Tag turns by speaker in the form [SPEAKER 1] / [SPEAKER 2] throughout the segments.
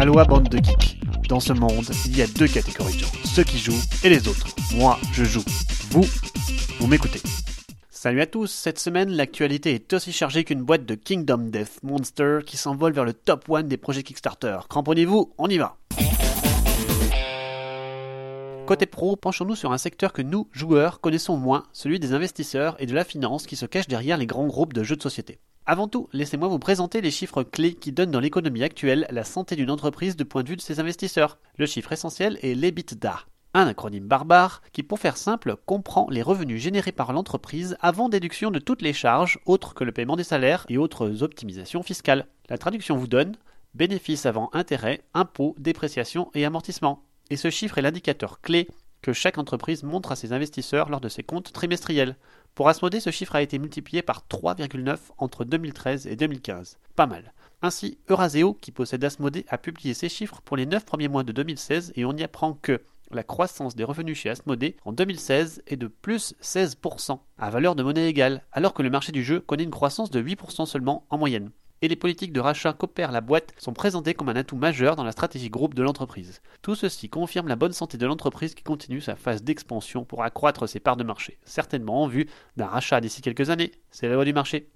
[SPEAKER 1] Aloha bande de geeks. Dans ce monde, il y a deux catégories de gens, ceux qui jouent et les autres. Moi, je joue. Vous, vous m'écoutez. Salut à tous, cette semaine l'actualité est aussi chargée qu'une boîte de Kingdom Death Monster qui s'envole vers le top 1 des projets Kickstarter. Cramponnez-vous, on y va Côté pro, penchons-nous sur un secteur que nous, joueurs, connaissons moins, celui des investisseurs et de la finance qui se cachent derrière les grands groupes de jeux de société. Avant tout, laissez-moi vous présenter les chiffres clés qui donnent dans l'économie actuelle la santé d'une entreprise du point de vue de ses investisseurs. Le chiffre essentiel est l'EBITDA, un acronyme barbare qui, pour faire simple, comprend les revenus générés par l'entreprise avant déduction de toutes les charges autres que le paiement des salaires et autres optimisations fiscales. La traduction vous donne bénéfices avant intérêt, impôts, dépréciation et amortissement et ce chiffre est l'indicateur clé que chaque entreprise montre à ses investisseurs lors de ses comptes trimestriels. Pour Asmodée, ce chiffre a été multiplié par 3,9 entre 2013 et 2015. Pas mal. Ainsi, Euraseo, qui possède Asmodée, a publié ces chiffres pour les 9 premiers mois de 2016 et on y apprend que la croissance des revenus chez Asmodée en 2016 est de plus 16%, à valeur de monnaie égale, alors que le marché du jeu connaît une croissance de 8% seulement en moyenne et les politiques de rachat qu'opère la boîte sont présentées comme un atout majeur dans la stratégie groupe de l'entreprise. Tout ceci confirme la bonne santé de l'entreprise qui continue sa phase d'expansion pour accroître ses parts de marché, certainement en vue d'un rachat d'ici quelques années. C'est la loi du marché.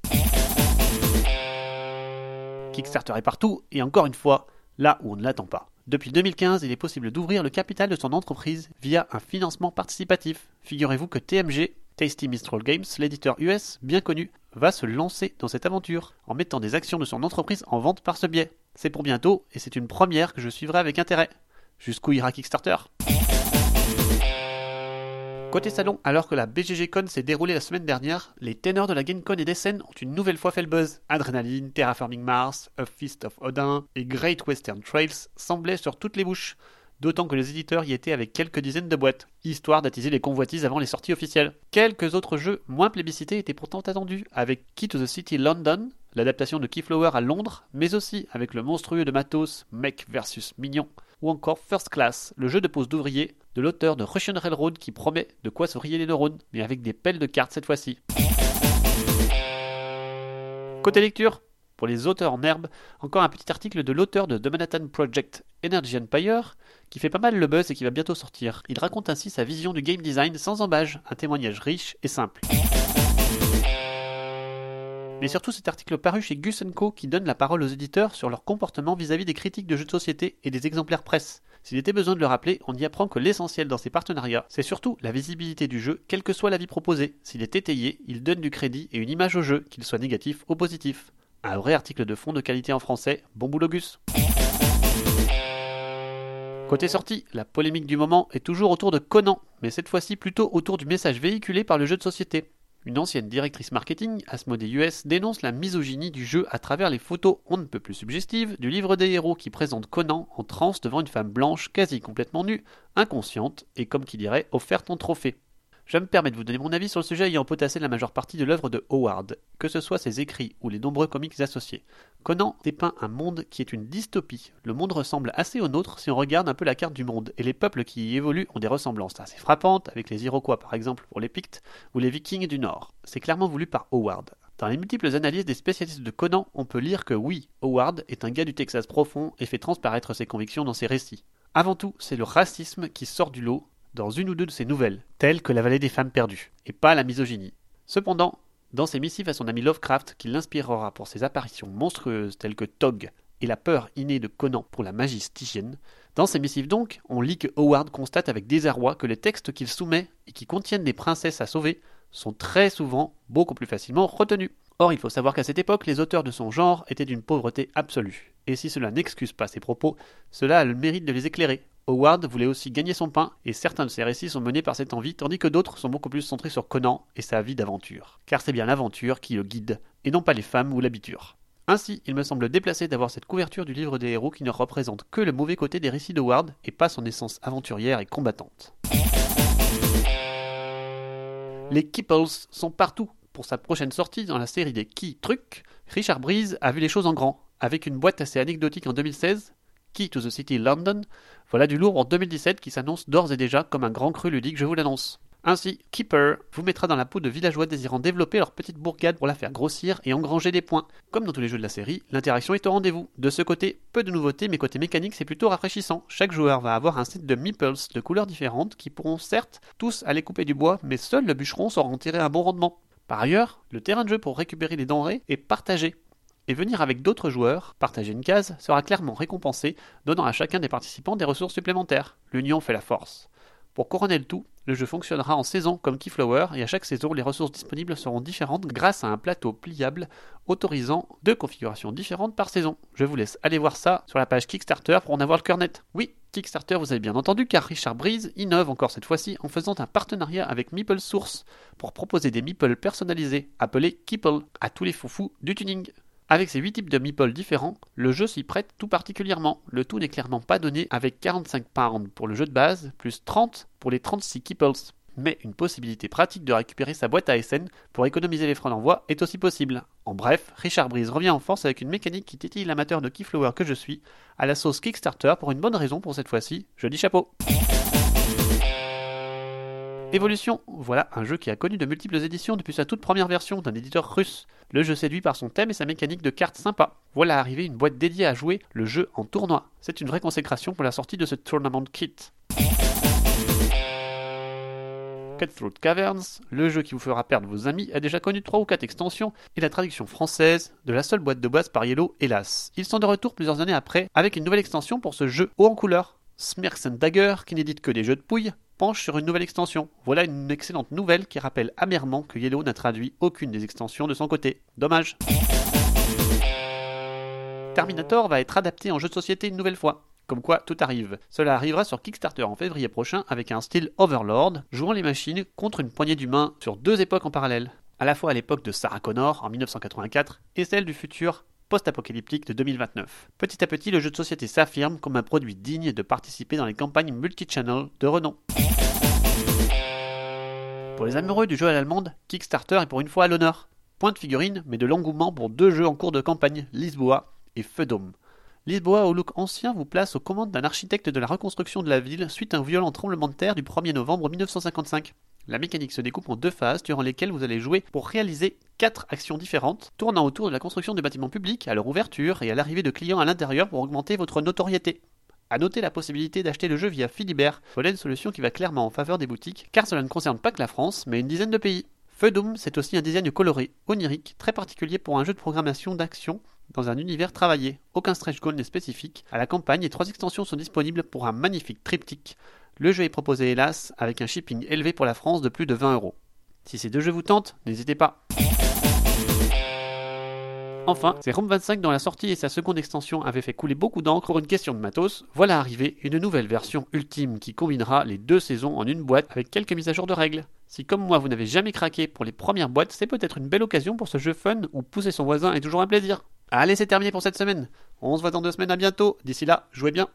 [SPEAKER 1] Kickstarter est partout, et encore une fois, là où on ne l'attend pas. Depuis 2015, il est possible d'ouvrir le capital de son entreprise via un financement participatif. Figurez-vous que TMG, Tasty Mistral Games, l'éditeur US bien connu, va se lancer dans cette aventure en mettant des actions de son entreprise en vente par ce biais. C'est pour bientôt et c'est une première que je suivrai avec intérêt. Jusqu'où ira Kickstarter? Côté salon, alors que la BGG s'est déroulée la semaine dernière, les ténors de la GameCon et des scènes ont une nouvelle fois fait le buzz. Adrenaline, Terraforming Mars, A Feast of Odin et Great Western Trails semblaient sur toutes les bouches d'autant que les éditeurs y étaient avec quelques dizaines de boîtes, histoire d'attiser les convoitises avant les sorties officielles. Quelques autres jeux moins plébiscités étaient pourtant attendus, avec Key to the City London, l'adaptation de Keyflower à Londres, mais aussi avec le monstrueux de Matos Mech vs Mignon, ou encore First Class, le jeu de pose d'ouvriers de l'auteur de Russian Railroad qui promet de quoi se les neurones, mais avec des pelles de cartes cette fois-ci. Côté lecture, pour les auteurs en herbe, encore un petit article de l'auteur de The Manhattan Project Energy Empire, qui fait pas mal le buzz et qui va bientôt sortir. Il raconte ainsi sa vision du game design sans embâge, un témoignage riche et simple. Mais surtout cet article paru chez Gus Co qui donne la parole aux éditeurs sur leur comportement vis-à-vis des critiques de jeux de société et des exemplaires presse. S'il était besoin de le rappeler, on y apprend que l'essentiel dans ces partenariats, c'est surtout la visibilité du jeu, quel que soit l'avis proposé. S'il est étayé, il donne du crédit et une image au jeu, qu'il soit négatif ou positif. Un vrai article de fond de qualité en français. Bon boulot Gus Côté sortie, la polémique du moment est toujours autour de Conan, mais cette fois-ci plutôt autour du message véhiculé par le jeu de société. Une ancienne directrice marketing, Asmodee US, dénonce la misogynie du jeu à travers les photos on ne peut plus suggestives du livre des héros qui présente Conan en transe devant une femme blanche quasi complètement nue, inconsciente et comme qui dirait offerte en trophée. Je me permets de vous donner mon avis sur le sujet ayant potassé la majeure partie de l'œuvre de Howard, que ce soit ses écrits ou les nombreux comics associés. Conan dépeint un monde qui est une dystopie. Le monde ressemble assez au nôtre si on regarde un peu la carte du monde, et les peuples qui y évoluent ont des ressemblances assez frappantes, avec les Iroquois par exemple pour les Pictes, ou les Vikings du Nord. C'est clairement voulu par Howard. Dans les multiples analyses des spécialistes de Conan, on peut lire que oui, Howard est un gars du Texas profond et fait transparaître ses convictions dans ses récits. Avant tout, c'est le racisme qui sort du lot, dans une ou deux de ses nouvelles, telles que La vallée des femmes perdues, et pas la misogynie. Cependant, dans ses missives à son ami Lovecraft, qui l'inspirera pour ses apparitions monstrueuses telles que Tog et la peur innée de Conan pour la magie stygienne, dans ces missives donc, on lit que Howard constate avec désarroi que les textes qu'il soumet et qui contiennent des princesses à sauver sont très souvent beaucoup plus facilement retenus. Or, il faut savoir qu'à cette époque, les auteurs de son genre étaient d'une pauvreté absolue. Et si cela n'excuse pas ses propos, cela a le mérite de les éclairer, Howard voulait aussi gagner son pain, et certains de ses récits sont menés par cette envie, tandis que d'autres sont beaucoup plus centrés sur Conan et sa vie d'aventure. Car c'est bien l'aventure qui le guide, et non pas les femmes ou l'habiture. Ainsi, il me semble déplacé d'avoir cette couverture du livre des héros qui ne représente que le mauvais côté des récits d'Howard et pas son essence aventurière et combattante. Les Kipples sont partout. Pour sa prochaine sortie dans la série des Key Trucs, Richard Breeze a vu les choses en grand. Avec une boîte assez anecdotique en 2016, Key to the City London, voilà du lourd en 2017 qui s'annonce d'ores et déjà comme un grand cru ludique, je vous l'annonce. Ainsi, Keeper vous mettra dans la peau de villageois désirant développer leur petite bourgade pour la faire grossir et engranger des points. Comme dans tous les jeux de la série, l'interaction est au rendez-vous. De ce côté, peu de nouveautés, mais côté mécanique, c'est plutôt rafraîchissant. Chaque joueur va avoir un set de meeples de couleurs différentes qui pourront certes tous aller couper du bois, mais seul le bûcheron saura en tirer un bon rendement. Par ailleurs, le terrain de jeu pour récupérer les denrées est partagé. Et venir avec d'autres joueurs, partager une case, sera clairement récompensé, donnant à chacun des participants des ressources supplémentaires. L'union fait la force. Pour couronner le tout, le jeu fonctionnera en saison comme Keyflower et à chaque saison, les ressources disponibles seront différentes grâce à un plateau pliable autorisant deux configurations différentes par saison. Je vous laisse aller voir ça sur la page Kickstarter pour en avoir le cœur net. Oui, Kickstarter, vous avez bien entendu, car Richard Breeze innove encore cette fois-ci en faisant un partenariat avec Meeple Source pour proposer des meeples personnalisés, appelés Keeple, à tous les foufous du tuning. Avec ces 8 types de meeples différents, le jeu s'y prête tout particulièrement. Le tout n'est clairement pas donné avec 45 pounds pour le jeu de base, plus 30 pour les 36 keeples. Mais une possibilité pratique de récupérer sa boîte à SN pour économiser les frais d'envoi est aussi possible. En bref, Richard Breeze revient en force avec une mécanique qui tétille l'amateur de Keyflower que je suis, à la sauce Kickstarter pour une bonne raison pour cette fois-ci, je dis chapeau. Évolution, voilà un jeu qui a connu de multiples éditions depuis sa toute première version d'un éditeur russe. Le jeu séduit par son thème et sa mécanique de cartes sympa. Voilà arrivé une boîte dédiée à jouer le jeu en tournoi. C'est une vraie consécration pour la sortie de ce Tournament Kit. Cutthroat Caverns, le jeu qui vous fera perdre vos amis, a déjà connu 3 ou 4 extensions et la traduction française de la seule boîte de base par Yellow, hélas. Ils sont de retour plusieurs années après avec une nouvelle extension pour ce jeu haut en couleur. Smirks Dagger, qui n'édite que des jeux de pouilles, penche sur une nouvelle extension. Voilà une excellente nouvelle qui rappelle amèrement que Yellow n'a traduit aucune des extensions de son côté. Dommage. Terminator va être adapté en jeu de société une nouvelle fois. Comme quoi, tout arrive. Cela arrivera sur Kickstarter en février prochain avec un style Overlord, jouant les machines contre une poignée d'humains sur deux époques en parallèle. À la fois à l'époque de Sarah Connor en 1984 et celle du futur post-apocalyptique de 2029. Petit à petit, le jeu de société s'affirme comme un produit digne de participer dans les campagnes multi-channel de renom. Pour les amoureux du jeu à l'allemande, Kickstarter est pour une fois à l'honneur. Point de figurine, mais de l'engouement pour deux jeux en cours de campagne, Lisboa et Feudome. Lisboa au look ancien vous place aux commandes d'un architecte de la reconstruction de la ville suite à un violent tremblement de terre du 1er novembre 1955. La mécanique se découpe en deux phases durant lesquelles vous allez jouer pour réaliser quatre actions différentes, tournant autour de la construction des bâtiments publics, à leur ouverture et à l'arrivée de clients à l'intérieur pour augmenter votre notoriété. A noter la possibilité d'acheter le jeu via Philibert, voilà une solution qui va clairement en faveur des boutiques, car cela ne concerne pas que la France, mais une dizaine de pays. Feudum, c'est aussi un design coloré, onirique, très particulier pour un jeu de programmation d'action dans un univers travaillé. Aucun stretch goal n'est spécifique. À la campagne, et trois extensions sont disponibles pour un magnifique triptyque le jeu est proposé hélas avec un shipping élevé pour la France de plus de 20 euros. Si ces deux jeux vous tentent, n'hésitez pas. Enfin, c'est Rome 25 dont la sortie et sa seconde extension avaient fait couler beaucoup d'encre pour une question de matos. Voilà arrivé une nouvelle version ultime qui combinera les deux saisons en une boîte avec quelques mises à jour de règles. Si comme moi vous n'avez jamais craqué pour les premières boîtes, c'est peut-être une belle occasion pour ce jeu fun où pousser son voisin est toujours un plaisir. Allez, c'est terminé pour cette semaine. On se voit dans deux semaines, à bientôt. D'ici là, jouez bien.